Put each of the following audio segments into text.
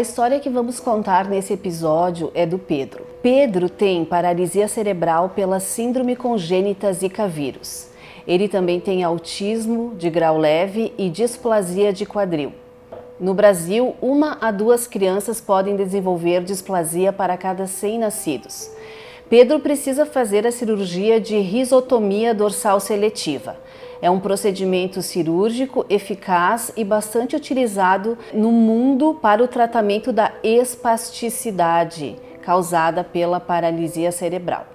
A história que vamos contar nesse episódio é do Pedro. Pedro tem paralisia cerebral pela síndrome congênita Zika vírus. Ele também tem autismo de grau leve e displasia de quadril. No Brasil, uma a duas crianças podem desenvolver displasia para cada 100 nascidos. Pedro precisa fazer a cirurgia de risotomia dorsal seletiva. É um procedimento cirúrgico eficaz e bastante utilizado no mundo para o tratamento da espasticidade causada pela paralisia cerebral.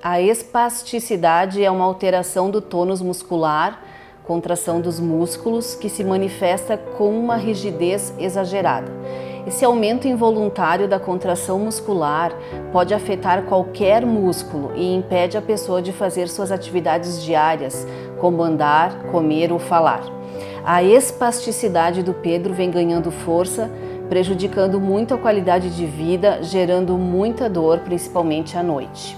A espasticidade é uma alteração do tônus muscular, contração dos músculos, que se manifesta com uma rigidez exagerada. Esse aumento involuntário da contração muscular pode afetar qualquer músculo e impede a pessoa de fazer suas atividades diárias, como andar, comer ou falar. A espasticidade do Pedro vem ganhando força, prejudicando muito a qualidade de vida, gerando muita dor, principalmente à noite.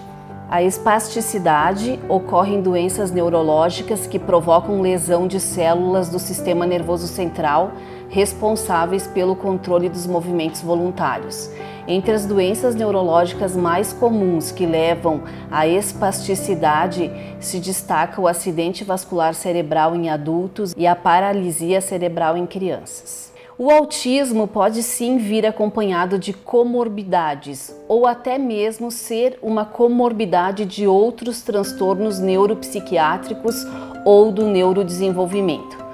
A espasticidade ocorre em doenças neurológicas que provocam lesão de células do sistema nervoso central responsáveis pelo controle dos movimentos voluntários. Entre as doenças neurológicas mais comuns que levam à espasticidade se destaca o acidente vascular cerebral em adultos e a paralisia cerebral em crianças. O autismo pode sim vir acompanhado de comorbidades ou até mesmo ser uma comorbidade de outros transtornos neuropsiquiátricos ou do neurodesenvolvimento.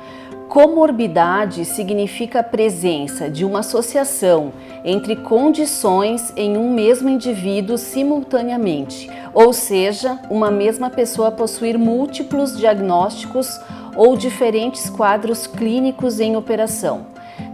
Comorbidade significa a presença de uma associação entre condições em um mesmo indivíduo simultaneamente, ou seja, uma mesma pessoa possuir múltiplos diagnósticos ou diferentes quadros clínicos em operação.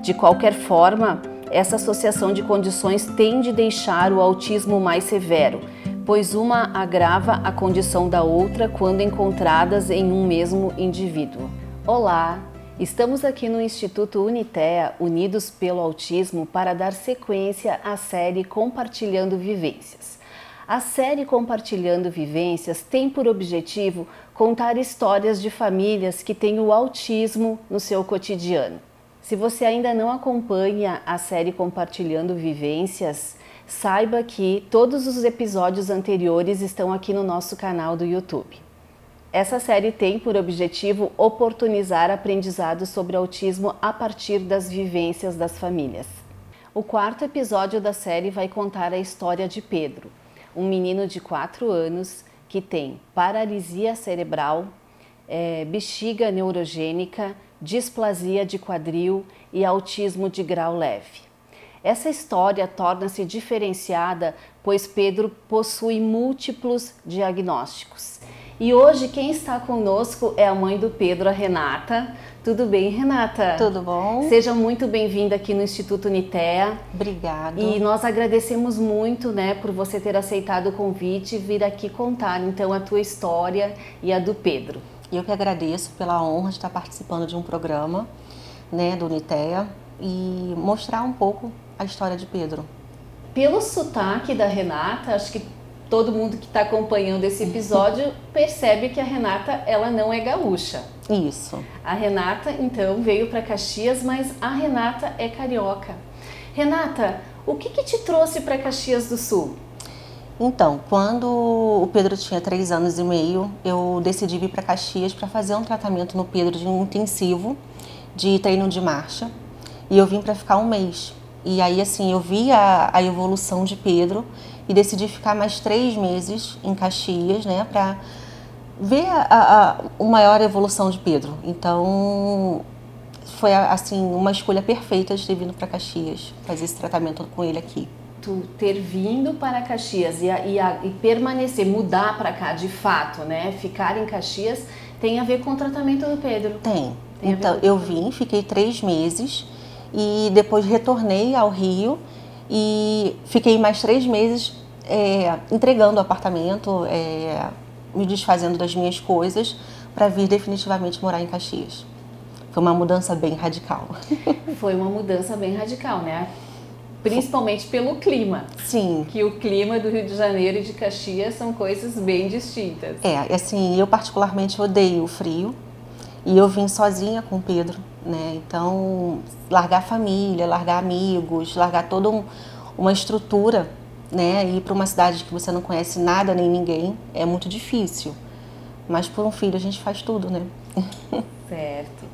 De qualquer forma, essa associação de condições tende a deixar o autismo mais severo, pois uma agrava a condição da outra quando encontradas em um mesmo indivíduo. Olá, estamos aqui no Instituto Unitea, Unidos pelo Autismo, para dar sequência à série Compartilhando Vivências. A série Compartilhando Vivências tem por objetivo contar histórias de famílias que têm o autismo no seu cotidiano. Se você ainda não acompanha a série Compartilhando Vivências, saiba que todos os episódios anteriores estão aqui no nosso canal do YouTube. Essa série tem por objetivo oportunizar aprendizado sobre autismo a partir das vivências das famílias. O quarto episódio da série vai contar a história de Pedro, um menino de 4 anos que tem paralisia cerebral, é, bexiga neurogênica, displasia de quadril e autismo de grau leve. Essa história torna-se diferenciada pois Pedro possui múltiplos diagnósticos. E hoje quem está conosco é a mãe do Pedro, a Renata. Tudo bem, Renata? Tudo bom? Seja muito bem-vinda aqui no Instituto Unitea. Obrigada. E nós agradecemos muito, né, por você ter aceitado o convite e vir aqui contar então a tua história e a do Pedro. Eu que agradeço pela honra de estar participando de um programa né, do Unitea e mostrar um pouco a história de Pedro. Pelo sotaque da Renata, acho que todo mundo que está acompanhando esse episódio percebe que a Renata ela não é gaúcha. Isso. A Renata então veio para Caxias, mas a Renata é carioca. Renata, o que, que te trouxe para Caxias do Sul? Então, quando o Pedro tinha três anos e meio, eu decidi vir para Caxias para fazer um tratamento no Pedro de um intensivo de treino de marcha. E eu vim para ficar um mês. E aí, assim, eu vi a, a evolução de Pedro e decidi ficar mais três meses em Caxias, né, para ver a, a, a maior evolução de Pedro. Então, foi assim uma escolha perfeita de ter vindo para Caxias fazer esse tratamento com ele aqui tu ter vindo para Caxias e, e, e permanecer, mudar para cá de fato, né? Ficar em Caxias tem a ver com o tratamento do Pedro. Tem. tem então, eu vim, fiquei três meses e depois retornei ao Rio e fiquei mais três meses é, entregando o apartamento, é, me desfazendo das minhas coisas para vir definitivamente morar em Caxias. Foi uma mudança bem radical. Foi uma mudança bem radical, né? Principalmente pelo clima. Sim. Que o clima do Rio de Janeiro e de Caxias são coisas bem distintas. É, assim, eu particularmente odeio o frio. E eu vim sozinha com o Pedro. Né? Então, largar a família, largar amigos, largar toda um, uma estrutura, né? Ir para uma cidade que você não conhece nada nem ninguém é muito difícil. Mas por um filho a gente faz tudo, né? Certo.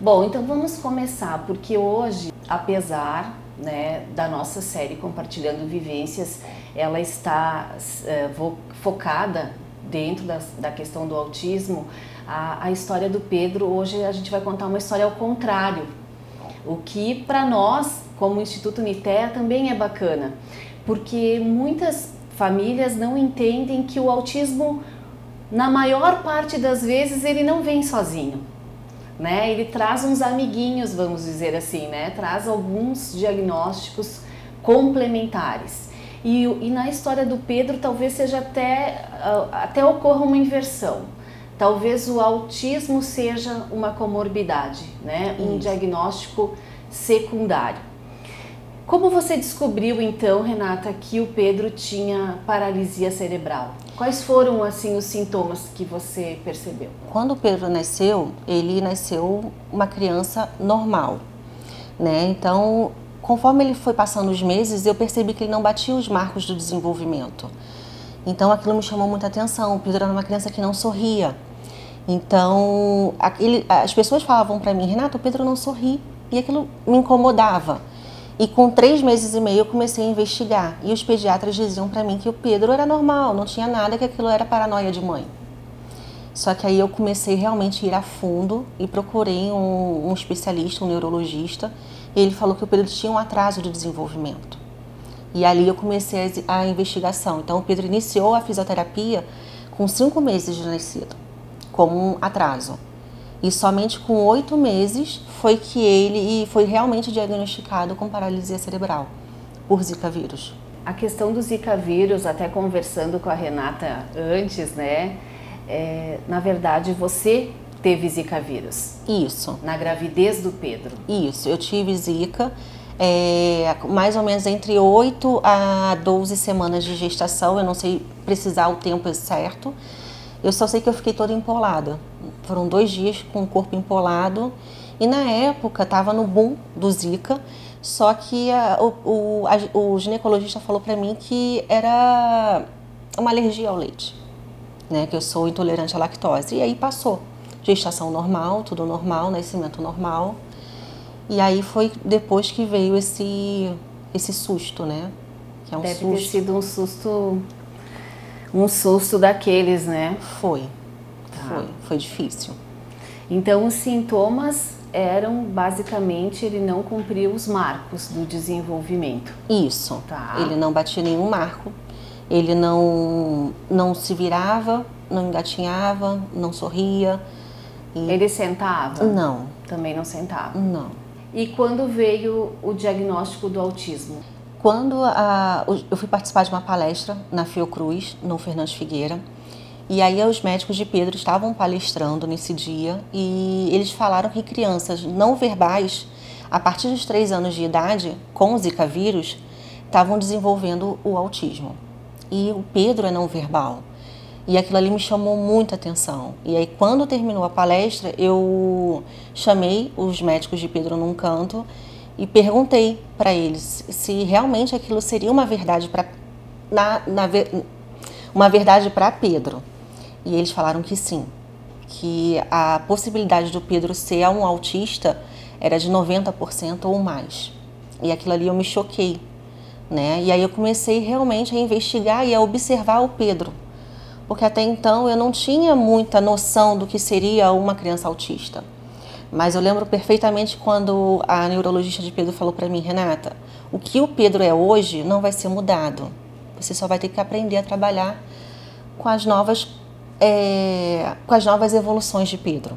Bom, então vamos começar, porque hoje, apesar né, da nossa série Compartilhando Vivências, ela está é, focada dentro da, da questão do autismo. A, a história do Pedro, hoje a gente vai contar uma história ao contrário, o que para nós, como Instituto Unitea, também é bacana, porque muitas famílias não entendem que o autismo, na maior parte das vezes, ele não vem sozinho né? Ele traz uns amiguinhos, vamos dizer assim, né? Traz alguns diagnósticos complementares. E, e na história do Pedro talvez seja até, ah, até ocorra uma inversão. Talvez o autismo seja uma comorbidade, né? Um diagnóstico secundário. Como você descobriu então, Renata, que o Pedro tinha paralisia cerebral? Quais foram assim os sintomas que você percebeu? Quando o Pedro nasceu, ele nasceu uma criança normal, né? Então, conforme ele foi passando os meses, eu percebi que ele não batia os marcos do desenvolvimento. Então, aquilo me chamou muita atenção. O Pedro era uma criança que não sorria. Então, aquele, as pessoas falavam para mim, Renata, o Pedro não sorri. E aquilo me incomodava. E com três meses e meio eu comecei a investigar. E os pediatras diziam para mim que o Pedro era normal, não tinha nada, que aquilo era paranoia de mãe. Só que aí eu comecei realmente a ir a fundo e procurei um, um especialista, um neurologista. E ele falou que o Pedro tinha um atraso de desenvolvimento. E ali eu comecei a, a investigação. Então o Pedro iniciou a fisioterapia com cinco meses de nascido, como um atraso. E somente com oito meses foi que ele foi realmente diagnosticado com paralisia cerebral por Zika vírus. A questão do Zika vírus, até conversando com a Renata antes, né? É, na verdade, você teve Zika vírus. Isso. Na gravidez do Pedro. Isso, eu tive Zika. É, mais ou menos entre 8 a 12 semanas de gestação, eu não sei precisar o tempo certo. Eu só sei que eu fiquei toda empolada. Foram dois dias com o corpo empolado e na época estava no boom do Zika, só que a, o, a, o ginecologista falou para mim que era uma alergia ao leite, né? Que eu sou intolerante à lactose. E aí passou. Gestação normal, tudo normal, nascimento normal. E aí foi depois que veio esse, esse susto, né? Que é um Deve susto. ter sido um susto, um susto daqueles, né? Foi, tá. foi, foi difícil. Então os sintomas eram basicamente ele não cumpria os marcos do desenvolvimento. Isso. Tá. Ele não batia nenhum marco. Ele não não se virava, não engatinhava, não sorria. E... Ele sentava? Não. Também não sentava? Não. E quando veio o diagnóstico do autismo? Quando a, eu fui participar de uma palestra na Fiocruz, no Fernandes Figueira, e aí os médicos de Pedro estavam palestrando nesse dia e eles falaram que crianças não verbais, a partir dos 3 anos de idade, com o Zika vírus, estavam desenvolvendo o autismo. E o Pedro é não verbal. E aquilo ali me chamou muita atenção. E aí, quando terminou a palestra, eu chamei os médicos de Pedro num canto e perguntei para eles se realmente aquilo seria uma verdade para na, na, uma verdade para Pedro. E eles falaram que sim, que a possibilidade do Pedro ser um autista era de 90% ou mais. E aquilo ali eu me choquei, né? E aí eu comecei realmente a investigar e a observar o Pedro, porque até então eu não tinha muita noção do que seria uma criança autista. Mas eu lembro perfeitamente quando a neurologista de Pedro falou para mim, Renata, o que o Pedro é hoje não vai ser mudado. Você só vai ter que aprender a trabalhar com as novas é, com as novas evoluções de Pedro.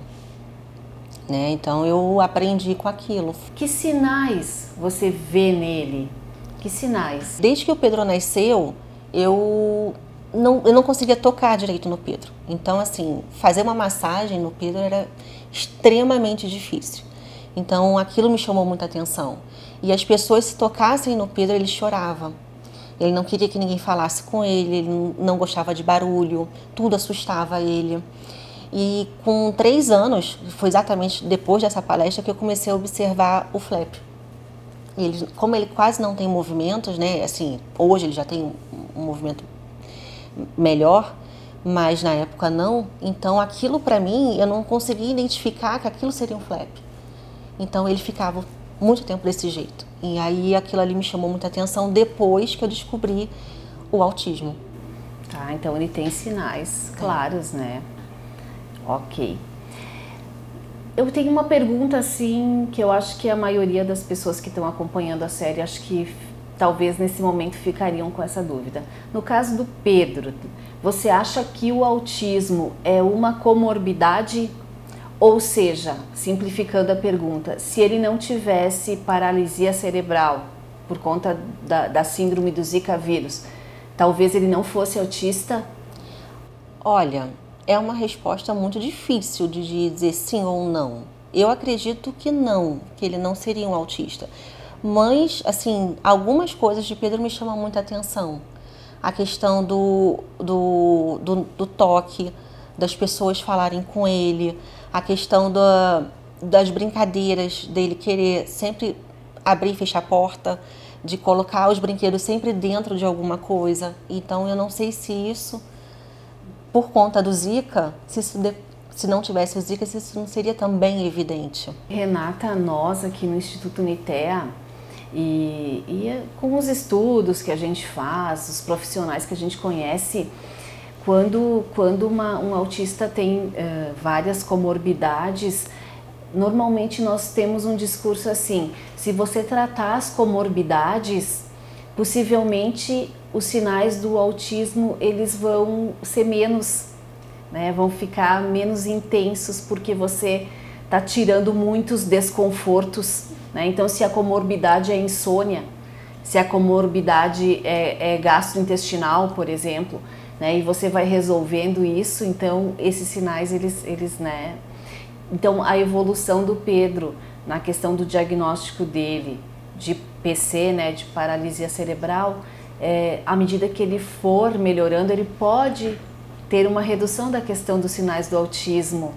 Né? Então eu aprendi com aquilo. Que sinais você vê nele? Que sinais? Desde que o Pedro nasceu, eu não, eu não conseguia tocar direito no Pedro. Então, assim, fazer uma massagem no Pedro era extremamente difícil. Então, aquilo me chamou muita atenção. E as pessoas, se tocassem no Pedro, ele chorava. Ele não queria que ninguém falasse com ele, ele não gostava de barulho, tudo assustava ele. E com três anos, foi exatamente depois dessa palestra que eu comecei a observar o flap. Ele, como ele quase não tem movimentos, né? Assim, hoje ele já tem um, movimento melhor, mas na época não. Então aquilo para mim eu não conseguia identificar que aquilo seria um flap. Então ele ficava muito tempo desse jeito. E aí aquilo ali me chamou muita atenção depois que eu descobri o autismo. Tá, então ele tem sinais claros, né? Ok. Eu tenho uma pergunta assim que eu acho que a maioria das pessoas que estão acompanhando a série acho que talvez nesse momento ficariam com essa dúvida. No caso do Pedro, você acha que o autismo é uma comorbidade? Ou seja, simplificando a pergunta, se ele não tivesse paralisia cerebral por conta da, da síndrome do Zika vírus, talvez ele não fosse autista? Olha, é uma resposta muito difícil de dizer sim ou não. Eu acredito que não, que ele não seria um autista. Mas, assim, algumas coisas de Pedro me chamam muita atenção. A questão do, do, do, do toque, das pessoas falarem com ele, a questão da, das brincadeiras dele querer sempre abrir e fechar a porta, de colocar os brinquedos sempre dentro de alguma coisa. Então, eu não sei se isso por conta do Zika, se, se não tivesse o Zika, isso não seria também evidente. Renata, nós aqui no Instituto Unitea, e, e com os estudos que a gente faz, os profissionais que a gente conhece, quando, quando uma, um autista tem uh, várias comorbidades, normalmente nós temos um discurso assim: se você tratar as comorbidades, possivelmente os sinais do autismo eles vão ser menos, né, vão ficar menos intensos porque você está tirando muitos desconfortos. Né? Então, se a comorbidade é insônia, se a comorbidade é, é gastrointestinal, por exemplo, né, e você vai resolvendo isso, então esses sinais eles, eles, né? Então, a evolução do Pedro na questão do diagnóstico dele de PC, né, de paralisia cerebral, é, à medida que ele for melhorando, ele pode ter uma redução da questão dos sinais do autismo.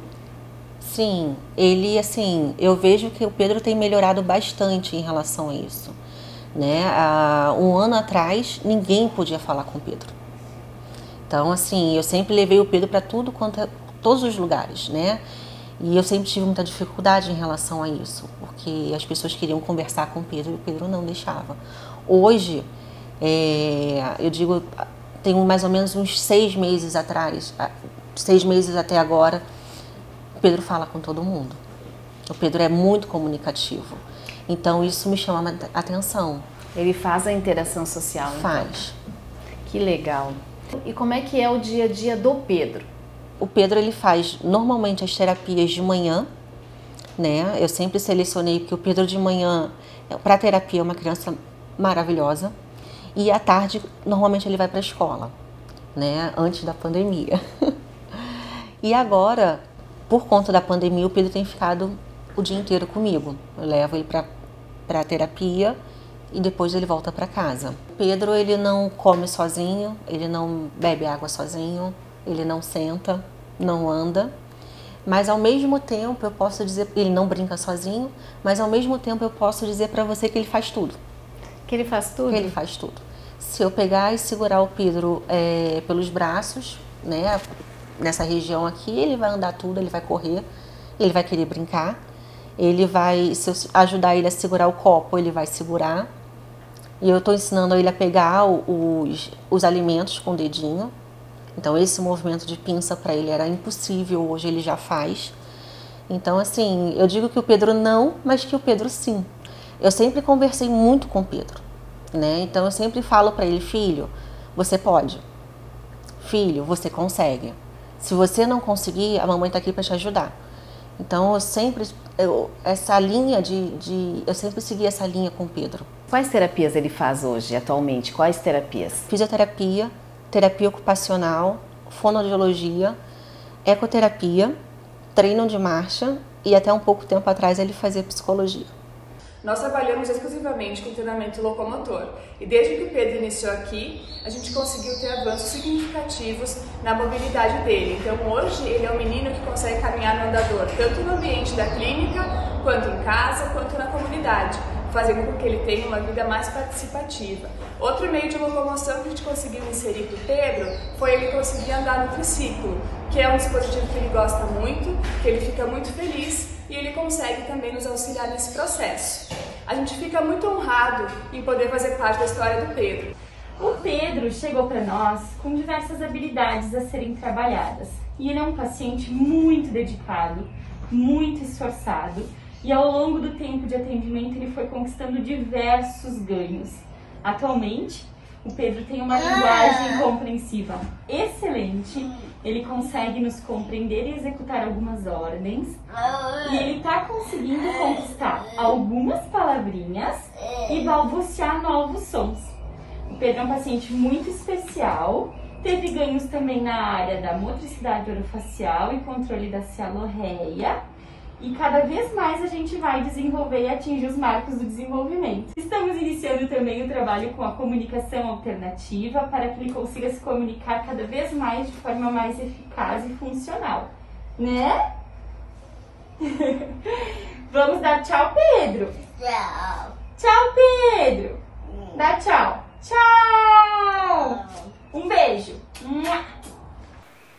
Sim, ele assim, eu vejo que o Pedro tem melhorado bastante em relação a isso. Né? Há um ano atrás, ninguém podia falar com o Pedro. Então, assim, eu sempre levei o Pedro para tudo quanto é, todos os lugares, né? E eu sempre tive muita dificuldade em relação a isso, porque as pessoas queriam conversar com o Pedro e o Pedro não deixava. Hoje, é, eu digo, tem mais ou menos uns seis meses atrás, seis meses até agora, Pedro fala com todo mundo. O Pedro é muito comunicativo. Então isso me chama a atenção. Ele faz a interação social. Então. Faz. Que legal. E como é que é o dia a dia do Pedro? O Pedro ele faz normalmente as terapias de manhã, né? Eu sempre selecionei que o Pedro de manhã para terapia é uma criança maravilhosa. E à tarde, normalmente ele vai para a escola, né? Antes da pandemia. e agora, por conta da pandemia, o Pedro tem ficado o dia inteiro comigo. Eu levo ele para para terapia e depois ele volta para casa. O Pedro ele não come sozinho, ele não bebe água sozinho, ele não senta, não anda. Mas ao mesmo tempo eu posso dizer, ele não brinca sozinho, mas ao mesmo tempo eu posso dizer para você que ele faz tudo. Que ele faz tudo? Que ele faz tudo. Se eu pegar e segurar o Pedro é, pelos braços, né, nessa região aqui, ele vai andar tudo, ele vai correr, ele vai querer brincar, ele vai, se ajudar ele a segurar o copo, ele vai segurar. E eu estou ensinando ele a pegar os, os alimentos com o dedinho. Então esse movimento de pinça para ele era impossível, hoje ele já faz. Então assim, eu digo que o Pedro não, mas que o Pedro sim. Eu sempre conversei muito com o Pedro, né? Então eu sempre falo para ele, filho, você pode. Filho, você consegue. Se você não conseguir, a mamãe está aqui para te ajudar. Então eu sempre eu, essa linha de, de eu sempre segui essa linha com o Pedro. Quais terapias ele faz hoje, atualmente? Quais terapias? Fisioterapia, terapia ocupacional, fonoaudiologia, ecoterapia, treino de marcha e até um pouco tempo atrás ele fazia psicologia. Nós trabalhamos exclusivamente com treinamento locomotor e desde que o Pedro iniciou aqui, a gente conseguiu ter avanços significativos na mobilidade dele. Então hoje ele é um menino que consegue caminhar no andador, tanto no ambiente da clínica, quanto em casa, quanto na comunidade fazendo com que ele tenha uma vida mais participativa. Outro meio de locomoção que a gente conseguiu inserir para o Pedro foi ele conseguir andar no triciclo, que é um dispositivo que ele gosta muito, que ele fica muito feliz e ele consegue também nos auxiliar nesse processo. A gente fica muito honrado em poder fazer parte da história do Pedro. O Pedro chegou para nós com diversas habilidades a serem trabalhadas e ele é um paciente muito dedicado, muito esforçado e ao longo do tempo de atendimento ele foi conquistando diversos ganhos. Atualmente, o Pedro tem uma linguagem compreensiva excelente, ele consegue nos compreender e executar algumas ordens, e ele está conseguindo conquistar algumas palavrinhas e balbuciar novos sons. O Pedro é um paciente muito especial, teve ganhos também na área da motricidade orofacial e controle da cialorreia e cada vez mais a gente vai desenvolver e atingir os marcos do desenvolvimento. Estamos iniciando também o trabalho com a comunicação alternativa para que ele consiga se comunicar cada vez mais de forma mais eficaz e funcional, né? Vamos dar tchau, Pedro. Tchau. Tchau, Pedro. Dá tchau. Tchau. Um beijo.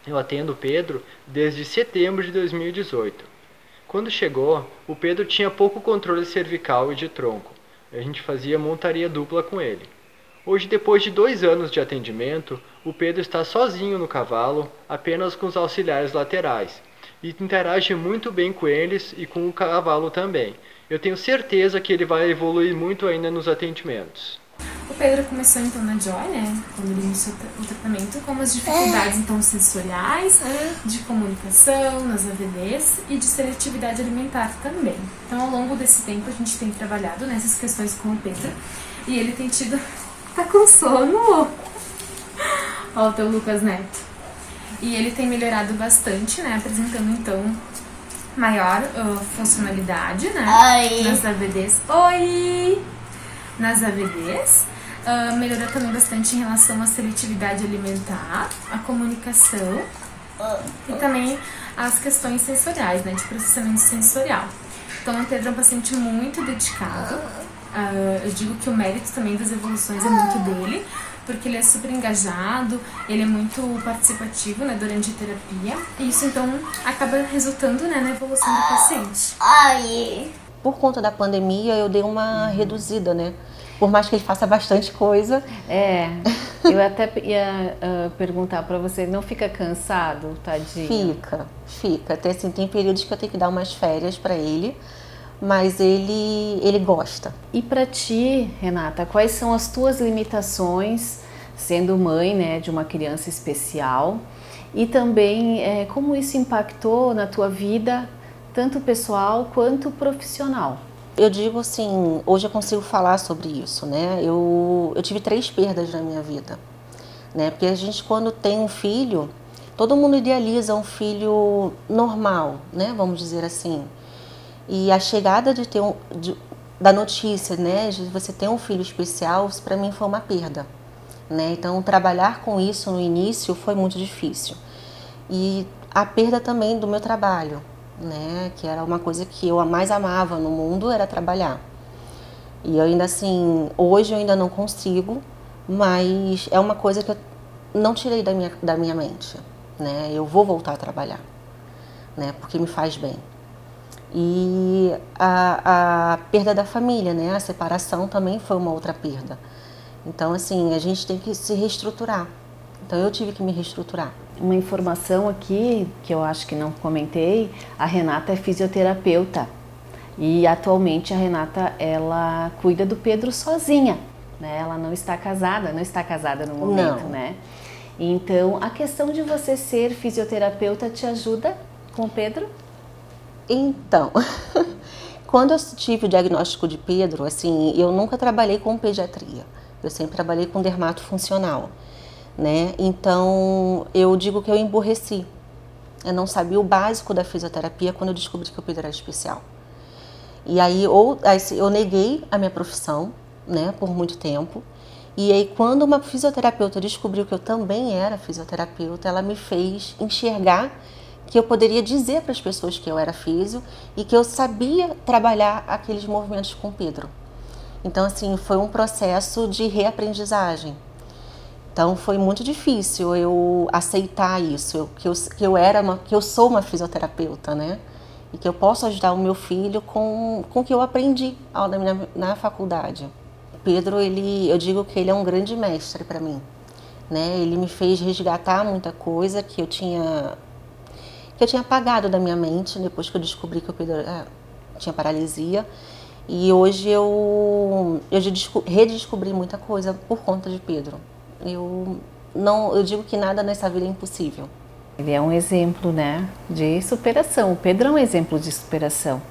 Eu atendo o Pedro desde setembro de 2018. Quando chegou, o Pedro tinha pouco controle cervical e de tronco. A gente fazia montaria dupla com ele. Hoje, depois de dois anos de atendimento, o Pedro está sozinho no cavalo, apenas com os auxiliares laterais, e interage muito bem com eles e com o cavalo também. Eu tenho certeza que ele vai evoluir muito ainda nos atendimentos. O Pedro começou então na Joy, né? Quando ele iniciou o tratamento, com as dificuldades então sensoriais, de comunicação, nas AVDs e de seletividade alimentar também. Então ao longo desse tempo a gente tem trabalhado nessas questões com o Pedro e ele tem tido. tá com sono! Ó, o teu Lucas Neto. E ele tem melhorado bastante, né? Apresentando então maior uh, funcionalidade, né? Oi. Nas AVDs. Oi! Nas AVDs. Uh, melhorou também bastante em relação à seletividade alimentar, à comunicação e também as questões sensoriais, né, de processamento sensorial. Então, o Pedro é um paciente muito dedicado. Uh, eu digo que o mérito também das evoluções é muito dele, porque ele é super engajado, ele é muito participativo né, durante a terapia, e isso então acaba resultando né, na evolução do paciente. Ai. Por conta da pandemia, eu dei uma reduzida, né? Por mais que ele faça bastante coisa. É, eu até ia uh, perguntar para você, não fica cansado, tadinho? Fica, fica. Até assim, tem períodos que eu tenho que dar umas férias para ele, mas ele, ele gosta. E para ti, Renata, quais são as tuas limitações, sendo mãe né, de uma criança especial? E também é, como isso impactou na tua vida, tanto pessoal quanto profissional? Eu digo assim, hoje eu consigo falar sobre isso, né? Eu, eu tive três perdas na minha vida, né? Porque a gente quando tem um filho, todo mundo idealiza um filho normal, né? Vamos dizer assim. E a chegada de ter um, de, da notícia, né? De você ter um filho especial, para mim foi uma perda, né? Então trabalhar com isso no início foi muito difícil e a perda também do meu trabalho, né? Que era uma coisa que eu mais amava no mundo era trabalhar. E eu ainda assim, hoje eu ainda não consigo, mas é uma coisa que eu não tirei da minha, da minha mente, né? Eu vou voltar a trabalhar, né? Porque me faz bem. E a, a perda da família, né? A separação também foi uma outra perda. Então, assim, a gente tem que se reestruturar. Então, eu tive que me reestruturar. Uma informação aqui que eu acho que não comentei, a Renata é fisioterapeuta e atualmente a Renata ela cuida do Pedro sozinha, né? Ela não está casada, não está casada no momento, Não. né? Então a questão de você ser fisioterapeuta te ajuda com o Pedro? Então, quando eu tive o diagnóstico de Pedro, assim, eu nunca trabalhei com pediatria. Eu sempre trabalhei com dermato funcional, né? Então, eu digo que eu emburreci. Eu não sabia o básico da fisioterapia quando eu descobri que o Pedro era especial. E aí ou eu neguei a minha profissão, né, por muito tempo. E aí quando uma fisioterapeuta descobriu que eu também era fisioterapeuta, ela me fez enxergar que eu poderia dizer para as pessoas que eu era físio e que eu sabia trabalhar aqueles movimentos com Pedro. Então assim, foi um processo de reaprendizagem. Então foi muito difícil eu aceitar isso, que eu, que eu era uma, que eu sou uma fisioterapeuta, né? e que eu posso ajudar o meu filho com, com o que eu aprendi na, minha, na faculdade. Pedro, ele, eu digo que ele é um grande mestre para mim. Né? Ele me fez resgatar muita coisa que eu tinha que eu tinha apagado da minha mente depois que eu descobri que o Pedro é, tinha paralisia. E hoje eu, eu redescobri muita coisa por conta de Pedro. Eu não, eu digo que nada nessa vida é impossível. Ele é um exemplo, né, de superação. O Pedro é um exemplo de superação.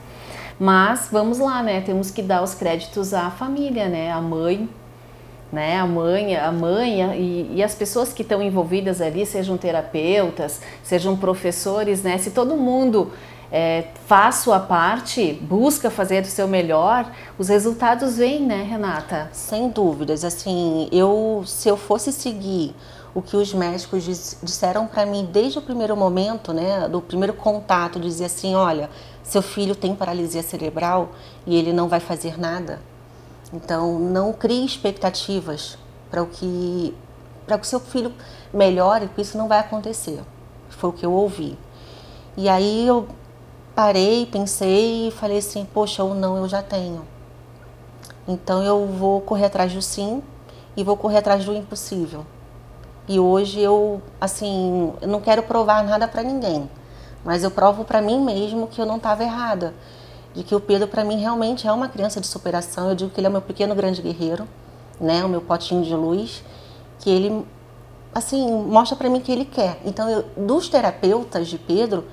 Mas vamos lá, né? Temos que dar os créditos à família, né? A mãe, né? A mãe, a mãe e, e as pessoas que estão envolvidas ali, sejam terapeutas, sejam professores, né? Se todo mundo é, faz sua parte, busca fazer o seu melhor, os resultados vêm, né, Renata? Sem dúvidas. Assim, eu se eu fosse seguir o que os médicos disseram para mim desde o primeiro momento, né, do primeiro contato, dizia assim, olha, seu filho tem paralisia cerebral e ele não vai fazer nada. Então, não crie expectativas para o que para que seu filho melhore, porque isso não vai acontecer. Foi o que eu ouvi. E aí eu parei, pensei e falei assim, poxa, ou não, eu já tenho. Então eu vou correr atrás do sim e vou correr atrás do impossível. E hoje eu, assim, eu não quero provar nada para ninguém, mas eu provo para mim mesmo que eu não estava errada, de que o Pedro para mim realmente é uma criança de superação. Eu digo que ele é meu pequeno grande guerreiro, né, o meu potinho de luz, que ele assim, mostra para mim que ele quer. Então, eu, dos terapeutas de Pedro,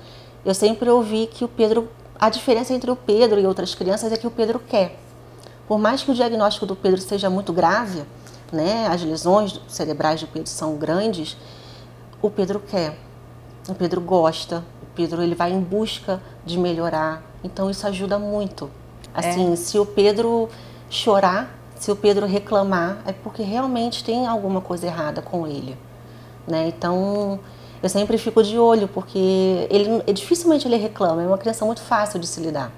eu sempre ouvi que o Pedro, a diferença entre o Pedro e outras crianças é que o Pedro quer. Por mais que o diagnóstico do Pedro seja muito grave, né, as lesões cerebrais do Pedro são grandes, o Pedro quer, o Pedro gosta, o Pedro ele vai em busca de melhorar. Então isso ajuda muito. Assim, é. se o Pedro chorar, se o Pedro reclamar, é porque realmente tem alguma coisa errada com ele, né? Então eu sempre fico de olho porque ele dificilmente ele reclama. É uma criança muito fácil de se lidar.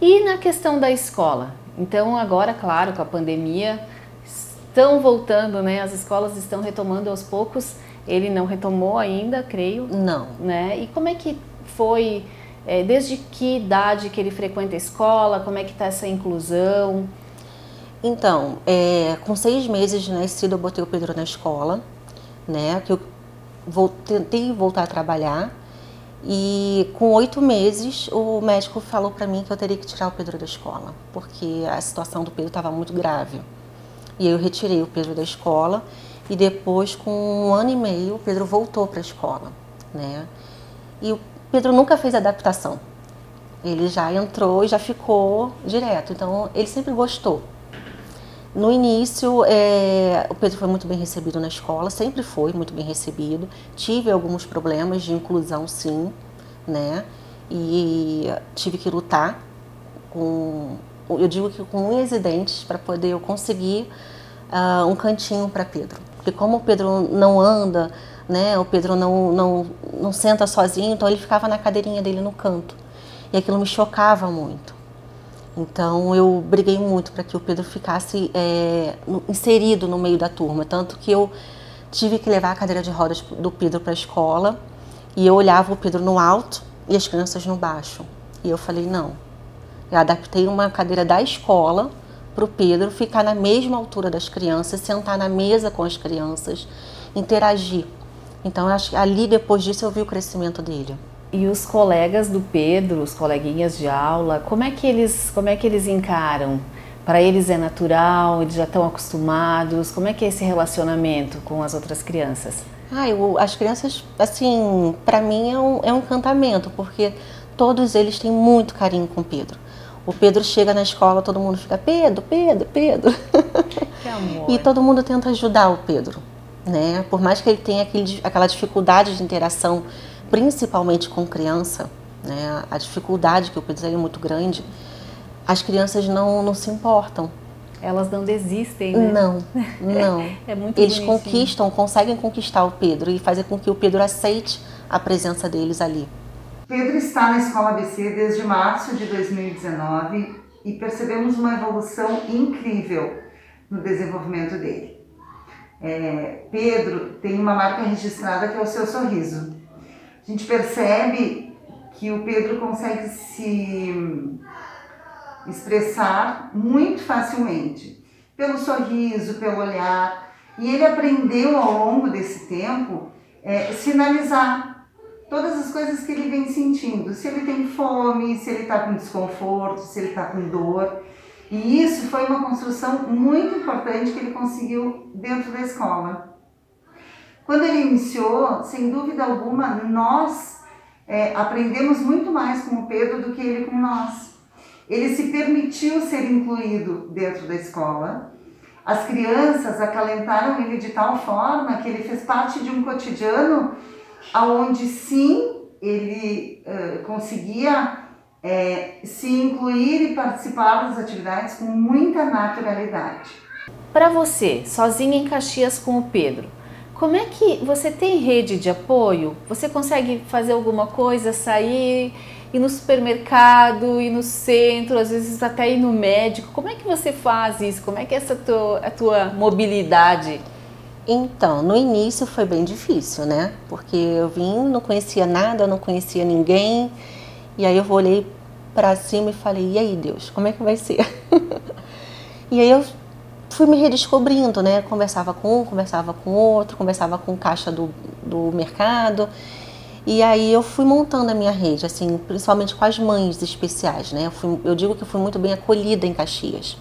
E na questão da escola? Então agora, claro, com a pandemia estão voltando, né? As escolas estão retomando aos poucos. Ele não retomou ainda, creio. Não. Né? E como é que foi? É, desde que idade que ele frequenta a escola? Como é que está essa inclusão? Então, é, com seis meses de nascido, eu botei o Pedro na escola, né? Que eu tentei voltar a trabalhar. E com oito meses, o médico falou para mim que eu teria que tirar o Pedro da escola, porque a situação do Pedro estava muito grave. E eu retirei o Pedro da escola e depois, com um ano e meio, o Pedro voltou para a escola, né? E o Pedro nunca fez adaptação. Ele já entrou e já ficou direto. Então, ele sempre gostou. No início, é, o Pedro foi muito bem recebido na escola, sempre foi muito bem recebido. Tive alguns problemas de inclusão, sim, né? E tive que lutar com eu digo que com unhas e dentes para poder eu conseguir uh, um cantinho para Pedro. Porque como o Pedro não anda, né, o Pedro não, não, não senta sozinho, então ele ficava na cadeirinha dele no canto. E aquilo me chocava muito. Então eu briguei muito para que o Pedro ficasse é, inserido no meio da turma, tanto que eu tive que levar a cadeira de rodas do Pedro para a escola e eu olhava o Pedro no alto e as crianças no baixo. E eu falei: não, eu adaptei uma cadeira da escola para o Pedro ficar na mesma altura das crianças, sentar na mesa com as crianças, interagir. Então, acho que ali depois disso eu vi o crescimento dele. E os colegas do Pedro, os coleguinhas de aula, como é que eles, como é que eles encaram? Para eles é natural, eles já estão acostumados? Como é que é esse relacionamento com as outras crianças? Ah, eu, as crianças, assim, para mim é um, é um encantamento, porque todos eles têm muito carinho com o Pedro. O Pedro chega na escola, todo mundo fica Pedro, Pedro, Pedro. Que amor. e todo mundo tenta ajudar o Pedro, né? Por mais que ele tenha aquele, aquela dificuldade de interação, principalmente com criança, né? A dificuldade que o Pedro tem é muito grande. as crianças não, não se importam. Elas não desistem, né? Não, não. É muito Eles bonitinho. conquistam, conseguem conquistar o Pedro e fazer com que o Pedro aceite a presença deles ali. Pedro está na Escola ABC desde março de 2019 e percebemos uma evolução incrível no desenvolvimento dele. É, Pedro tem uma marca registrada que é o seu sorriso. A gente percebe que o Pedro consegue se expressar muito facilmente pelo sorriso, pelo olhar. E ele aprendeu ao longo desse tempo é, sinalizar todas as coisas que ele vem sentindo. Se ele tem fome, se ele está com desconforto, se ele está com dor. E isso foi uma construção muito importante que ele conseguiu dentro da escola. Quando ele iniciou, sem dúvida alguma, nós é, aprendemos muito mais com o Pedro do que ele com nós. Ele se permitiu ser incluído dentro da escola. As crianças acalentaram ele de tal forma que ele fez parte de um cotidiano aonde sim ele uh, conseguia é, se incluir e participar das atividades com muita naturalidade. Para você, sozinha em Caxias com o Pedro, como é que você tem rede de apoio? Você consegue fazer alguma coisa, sair, ir no supermercado, ir no centro, às vezes até ir no médico? Como é que você faz isso? Como é que é essa tua, a tua mobilidade? Então, no início foi bem difícil, né? Porque eu vim, não conhecia nada, não conhecia ninguém. E aí eu olhei para cima e falei: "E aí, Deus, como é que vai ser?" e aí eu fui me redescobrindo, né? Conversava com um, conversava com outro, conversava com caixa do, do mercado. E aí eu fui montando a minha rede, assim, principalmente com as mães especiais, né? Eu, fui, eu digo que fui muito bem acolhida em Caxias.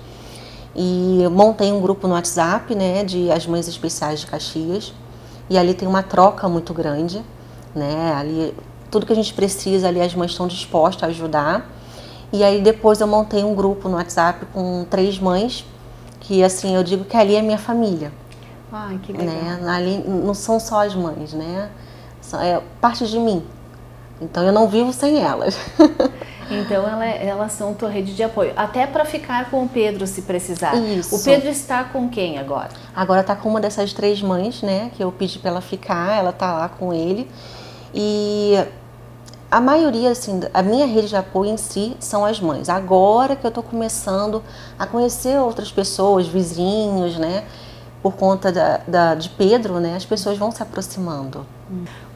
E montei um grupo no WhatsApp, né, de as mães especiais de Caxias. E ali tem uma troca muito grande, né? Ali tudo que a gente precisa ali as mães estão dispostas a ajudar. E aí depois eu montei um grupo no WhatsApp com três mães, que assim, eu digo que ali é minha família. Ai, que legal. Né? Ali não são só as mães, né? É parte de mim. Então eu não vivo sem elas. Então ela, elas são tua rede de apoio, até para ficar com o Pedro se precisar. Isso. O Pedro está com quem agora? Agora tá com uma dessas três mães, né? Que eu pedi para ela ficar, ela tá lá com ele. E a maioria, assim, a minha rede de apoio em si são as mães. Agora que eu tô começando a conhecer outras pessoas, vizinhos, né? Por conta da, da de Pedro, né? As pessoas vão se aproximando.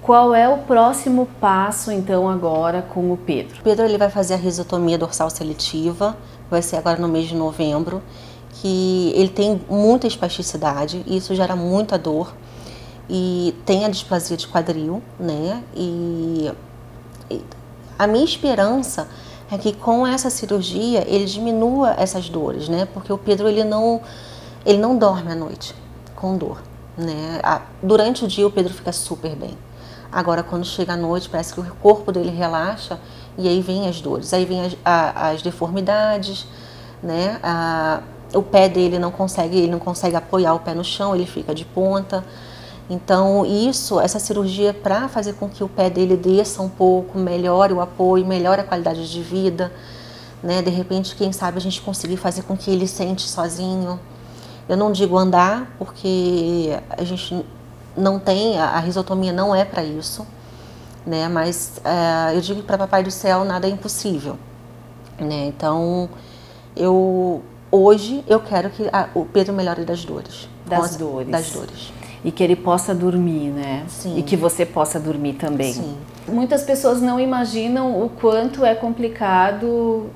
Qual é o próximo passo então agora com o Pedro? O Pedro ele vai fazer a risotomia dorsal seletiva, vai ser agora no mês de novembro, que ele tem muita espasticidade e isso gera muita dor e tem a displasia de quadril, né? E a minha esperança é que com essa cirurgia ele diminua essas dores, né? Porque o Pedro ele não ele não dorme à noite com dor, né? Durante o dia o Pedro fica super bem. Agora, quando chega à noite, parece que o corpo dele relaxa e aí vem as dores, aí vem as, a, as deformidades, né? A, o pé dele não consegue, ele não consegue apoiar o pé no chão, ele fica de ponta. Então, isso, essa cirurgia para fazer com que o pé dele desça um pouco, melhore o apoio, melhore a qualidade de vida, né? De repente, quem sabe a gente conseguir fazer com que ele sente sozinho. Eu não digo andar, porque a gente não tem, a risotomia não é para isso, né? Mas é, eu digo para Papai do Céu nada é impossível, né? Então eu hoje eu quero que a, o Pedro melhore das dores, das dores, das dores e que ele possa dormir, né? Sim. E que você possa dormir também. Sim. Muitas pessoas não imaginam o quanto é complicado.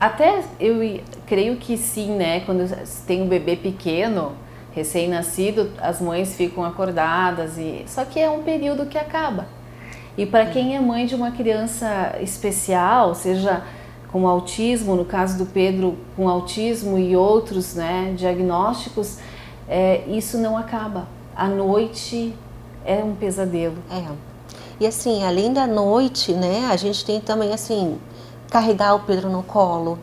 Até eu creio que sim, né? Quando tem um bebê pequeno, recém-nascido, as mães ficam acordadas e só que é um período que acaba. E para quem é mãe de uma criança especial, seja com autismo, no caso do Pedro com autismo e outros, né, diagnósticos, é, isso não acaba. A noite é um pesadelo. É. E assim, além da noite, né, a gente tem também assim carregar o Pedro no colo,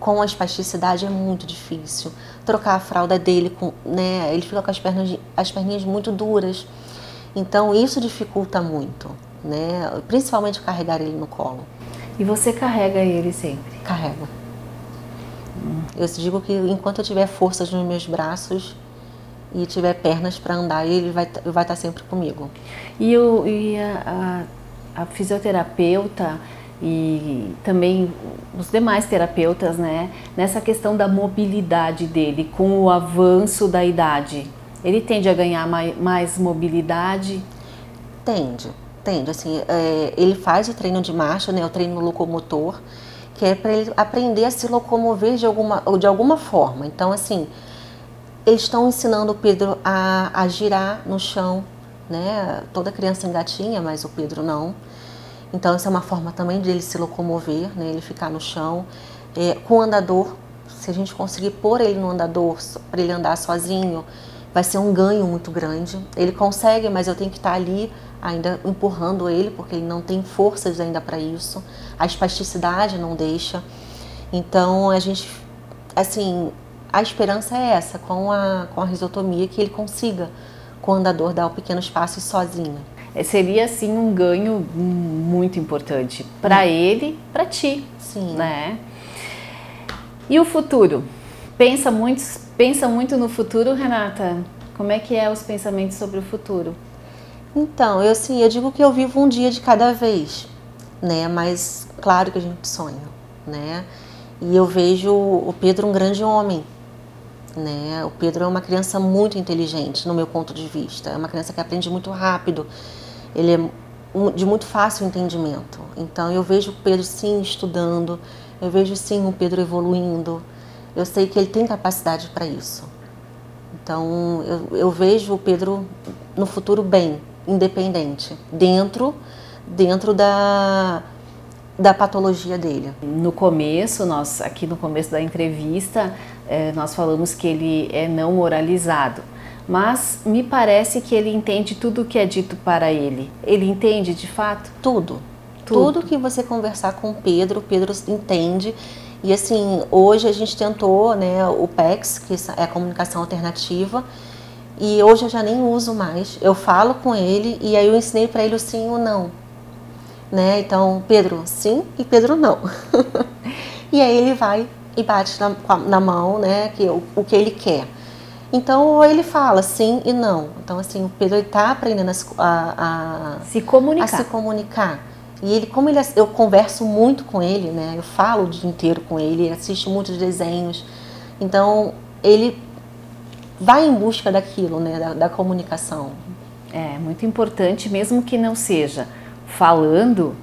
com a espasticidade é muito difícil. Trocar a fralda dele, com, né, ele fica com as, pernas, as perninhas muito duras. Então isso dificulta muito, né? principalmente carregar ele no colo. E você carrega ele sempre? Carrego. Eu digo que enquanto eu tiver forças nos meus braços e tiver pernas para andar, ele vai vai estar sempre comigo. E, o, e a, a, a fisioterapeuta e também os demais terapeutas, né, nessa questão da mobilidade dele com o avanço da idade, ele tende a ganhar mais, mais mobilidade? Tende, tende. Assim, é, ele faz o treino de marcha, né, o treino locomotor, que é para ele aprender a se locomover de alguma, de alguma forma. Então, assim, eles estão ensinando o Pedro a, a girar no chão, né? Toda criança engatinha, mas o Pedro não. Então, essa é uma forma também de ele se locomover, né? ele ficar no chão. É, com o andador, se a gente conseguir pôr ele no andador para ele andar sozinho, vai ser um ganho muito grande. Ele consegue, mas eu tenho que estar ali ainda empurrando ele, porque ele não tem forças ainda para isso. A espasticidade não deixa. Então, a gente, assim, a esperança é essa, com a, com a risotomia, que ele consiga, com o andador, dar o pequeno espaço sozinho. É, seria assim um ganho muito importante para hum. ele, para ti, Sim. né? E o futuro? Pensa muito, pensa muito no futuro, Renata? Como é que é os pensamentos sobre o futuro? Então, eu assim, eu digo que eu vivo um dia de cada vez, né? Mas claro que a gente sonha, né? E eu vejo o Pedro um grande homem, né? O Pedro é uma criança muito inteligente, no meu ponto de vista. É uma criança que aprende muito rápido ele é de muito fácil entendimento. Então eu vejo o Pedro sim estudando, eu vejo sim o Pedro evoluindo. Eu sei que ele tem capacidade para isso. Então eu, eu vejo o Pedro no futuro bem, independente, dentro dentro da da patologia dele. No começo, nós aqui no começo da entrevista, eh, nós falamos que ele é não moralizado mas me parece que ele entende tudo o que é dito para ele. Ele entende de fato? Tudo. Tudo, tudo que você conversar com Pedro, Pedro entende. E assim, hoje a gente tentou, né, o PEX, que é a comunicação alternativa, e hoje eu já nem uso mais. Eu falo com ele e aí eu ensinei para ele o sim ou não. Né? Então, Pedro, sim e Pedro não. e aí ele vai e bate na, na mão, né, que o, o que ele quer. Então ele fala sim e não. Então assim o Pedro está aprendendo a, a, se comunicar. A se comunicar. E ele, como ele, eu converso muito com ele, né? Eu falo o dia inteiro com ele, assiste muitos desenhos. Então ele vai em busca daquilo, né? Da, da comunicação. É muito importante, mesmo que não seja falando,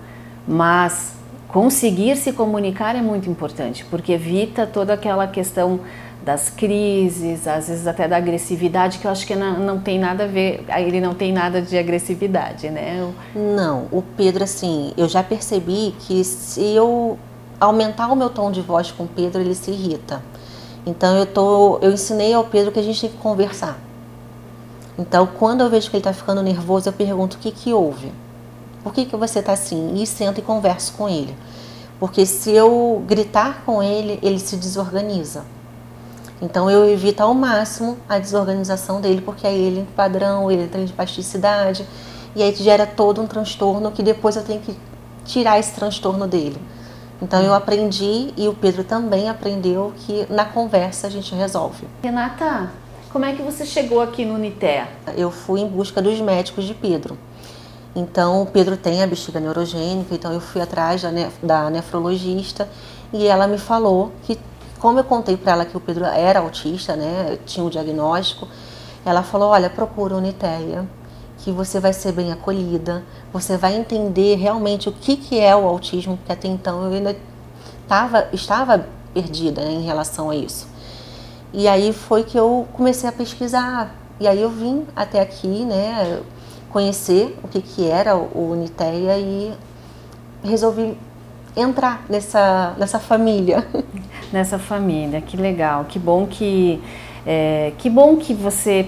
mas conseguir se comunicar é muito importante, porque evita toda aquela questão das crises, às vezes até da agressividade, que eu acho que não, não tem nada a ver, ele não tem nada de agressividade, né? Não, o Pedro, assim, eu já percebi que se eu aumentar o meu tom de voz com o Pedro, ele se irrita. Então eu, tô, eu ensinei ao Pedro que a gente tem que conversar. Então quando eu vejo que ele está ficando nervoso, eu pergunto o que, que houve. Por que, que você está assim? E sento e converso com ele. Porque se eu gritar com ele, ele se desorganiza. Então eu evito ao máximo a desorganização dele, porque aí ele entra padrão, ele entra de plasticidade, e aí gera todo um transtorno que depois eu tenho que tirar esse transtorno dele. Então eu aprendi e o Pedro também aprendeu que na conversa a gente resolve. Renata, como é que você chegou aqui no Unitea? Eu fui em busca dos médicos de Pedro. Então o Pedro tem a bexiga neurogênica, então eu fui atrás da, nef da nefrologista e ela me falou que como eu contei para ela que o Pedro era autista, né, tinha o um diagnóstico, ela falou: olha, procura Uniteia, que você vai ser bem acolhida, você vai entender realmente o que, que é o autismo, porque até então eu ainda tava, estava perdida né, em relação a isso. E aí foi que eu comecei a pesquisar, e aí eu vim até aqui, né, conhecer o que, que era o Uniteia e resolvi entrar nessa, nessa família. Nessa família, que legal, que bom que é, que bom que você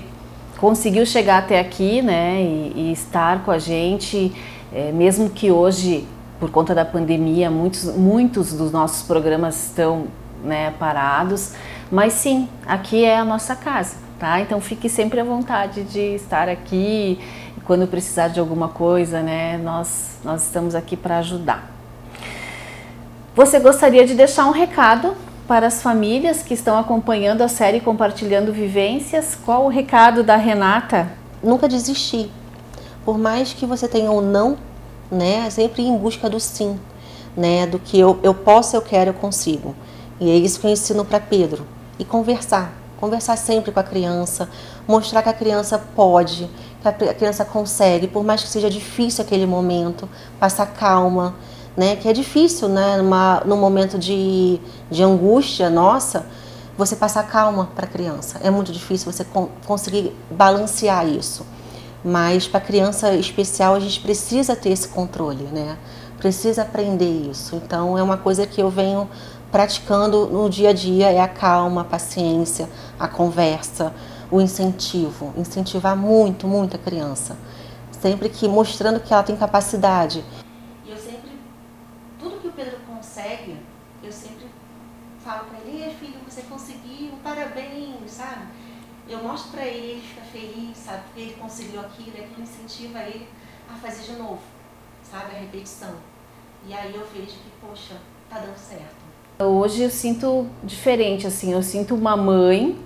conseguiu chegar até aqui, né, e, e estar com a gente, é, mesmo que hoje por conta da pandemia muitos muitos dos nossos programas estão né, parados, mas sim, aqui é a nossa casa, tá? Então fique sempre à vontade de estar aqui quando precisar de alguma coisa, né? Nós nós estamos aqui para ajudar. Você gostaria de deixar um recado para as famílias que estão acompanhando a série Compartilhando Vivências, qual o recado da Renata? Nunca desistir. Por mais que você tenha um não, né, sempre ir em busca do sim, né, do que eu, eu posso, eu quero, eu consigo. E é isso que eu ensino para Pedro. E conversar, conversar sempre com a criança, mostrar que a criança pode, que a criança consegue, por mais que seja difícil aquele momento, passar calma, né? Que é difícil, né? Numa, num momento de, de angústia nossa, você passar calma para a criança. É muito difícil você con conseguir balancear isso. Mas para criança especial a gente precisa ter esse controle, né? Precisa aprender isso. Então é uma coisa que eu venho praticando no dia a dia é a calma, a paciência, a conversa, o incentivo, incentivar muito, muito a criança. Sempre que mostrando que ela tem capacidade. E eu sempre, tudo que o Pedro consegue, eu sempre falo para ele, filho, você conseguiu, parabéns, sabe? Eu mostro para ele, ele fica feliz, sabe? Porque ele conseguiu aquilo, aquilo incentiva ele a fazer de novo, sabe? A repetição. E aí eu vejo que, poxa, tá dando certo. Hoje eu sinto diferente, assim, eu sinto uma mãe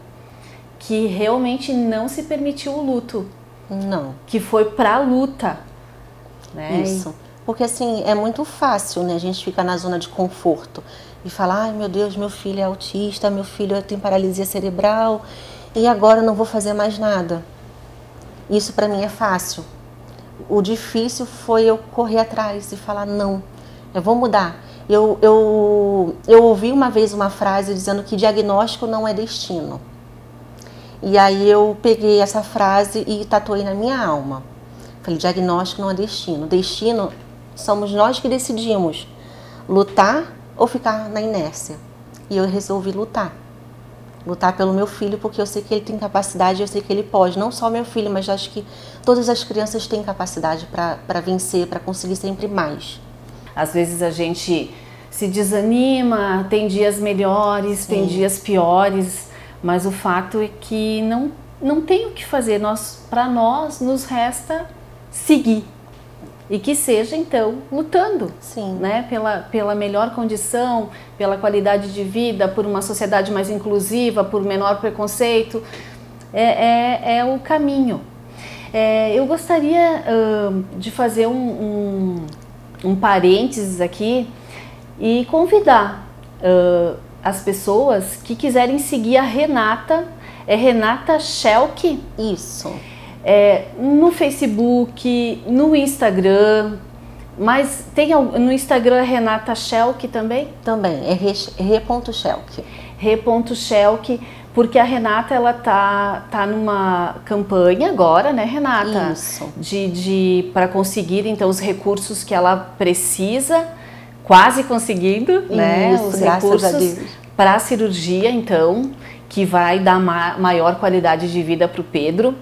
que realmente não se permitiu o luto. Não. Que foi pra luta. Né? Isso. Porque assim, é muito fácil, né? A gente fica na zona de conforto e falar, ai meu Deus, meu filho é autista, meu filho tem paralisia cerebral e agora não vou fazer mais nada. Isso para mim é fácil. O difícil foi eu correr atrás e falar, não, eu vou mudar. Eu, eu, eu ouvi uma vez uma frase dizendo que diagnóstico não é destino. E aí eu peguei essa frase e tatuei na minha alma. Falei, diagnóstico não é destino. Destino somos nós que decidimos lutar ou ficar na inércia. E eu resolvi lutar. Lutar pelo meu filho, porque eu sei que ele tem capacidade, eu sei que ele pode. Não só meu filho, mas acho que todas as crianças têm capacidade para vencer, para conseguir sempre mais. Às vezes a gente se desanima, tem dias melhores, Sim. tem dias piores mas o fato é que não, não tem o que fazer. Nós, para nós, nos resta seguir. E que seja, então, lutando Sim. Né? Pela, pela melhor condição, pela qualidade de vida, por uma sociedade mais inclusiva, por menor preconceito. É, é, é o caminho. É, eu gostaria uh, de fazer um, um, um parênteses aqui e convidar uh, as pessoas que quiserem seguir a Renata, é Renata Schelke. Isso. É, no Facebook, no Instagram, mas tem no Instagram Renata Schelke também? Também, é re.schelke. Re.schelke, porque a Renata ela tá, tá numa campanha agora, né, Renata? Isso. De, de para conseguir então os recursos que ela precisa quase conseguindo, né, Isso, os recursos para a cirurgia, então, que vai dar ma maior qualidade de vida para o Pedro.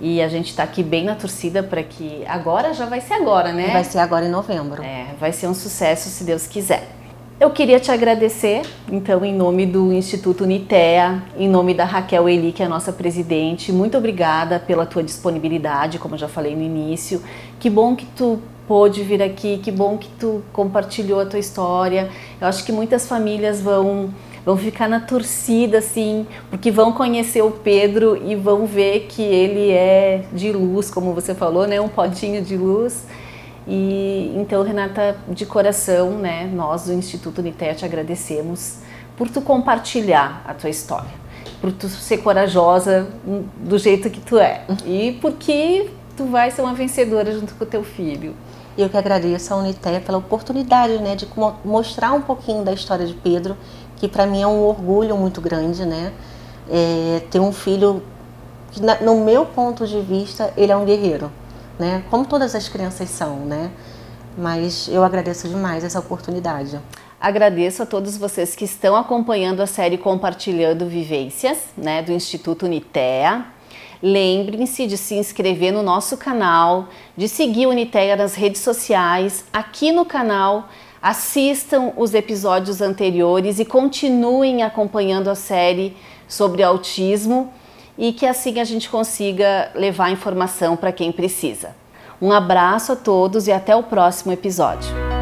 E a gente está aqui bem na torcida para que agora já vai ser agora, né? Vai ser agora em novembro. É, vai ser um sucesso se Deus quiser. Eu queria te agradecer, então, em nome do Instituto Unitea, em nome da Raquel Eli, que é a nossa presidente. Muito obrigada pela tua disponibilidade, como eu já falei no início. Que bom que tu pôde vir aqui, que bom que tu compartilhou a tua história. Eu acho que muitas famílias vão vão ficar na torcida assim, porque vão conhecer o Pedro e vão ver que ele é de luz, como você falou, né, um potinho de luz. E então, Renata, de coração, né, nós do Instituto Unitea te agradecemos por tu compartilhar a tua história, por tu ser corajosa do jeito que tu é e porque tu vai ser uma vencedora junto com o teu filho. E eu que agradeço a Unitea pela oportunidade, né, de mostrar um pouquinho da história de Pedro, que para mim é um orgulho muito grande, né, é, ter um filho que, no meu ponto de vista, ele é um guerreiro, né, como todas as crianças são, né, mas eu agradeço demais essa oportunidade. Agradeço a todos vocês que estão acompanhando a série Compartilhando Vivências, né, do Instituto Unitea. Lembrem-se de se inscrever no nosso canal, de seguir o Uniteia nas redes sociais, aqui no canal. Assistam os episódios anteriores e continuem acompanhando a série sobre autismo e que assim a gente consiga levar informação para quem precisa. Um abraço a todos e até o próximo episódio.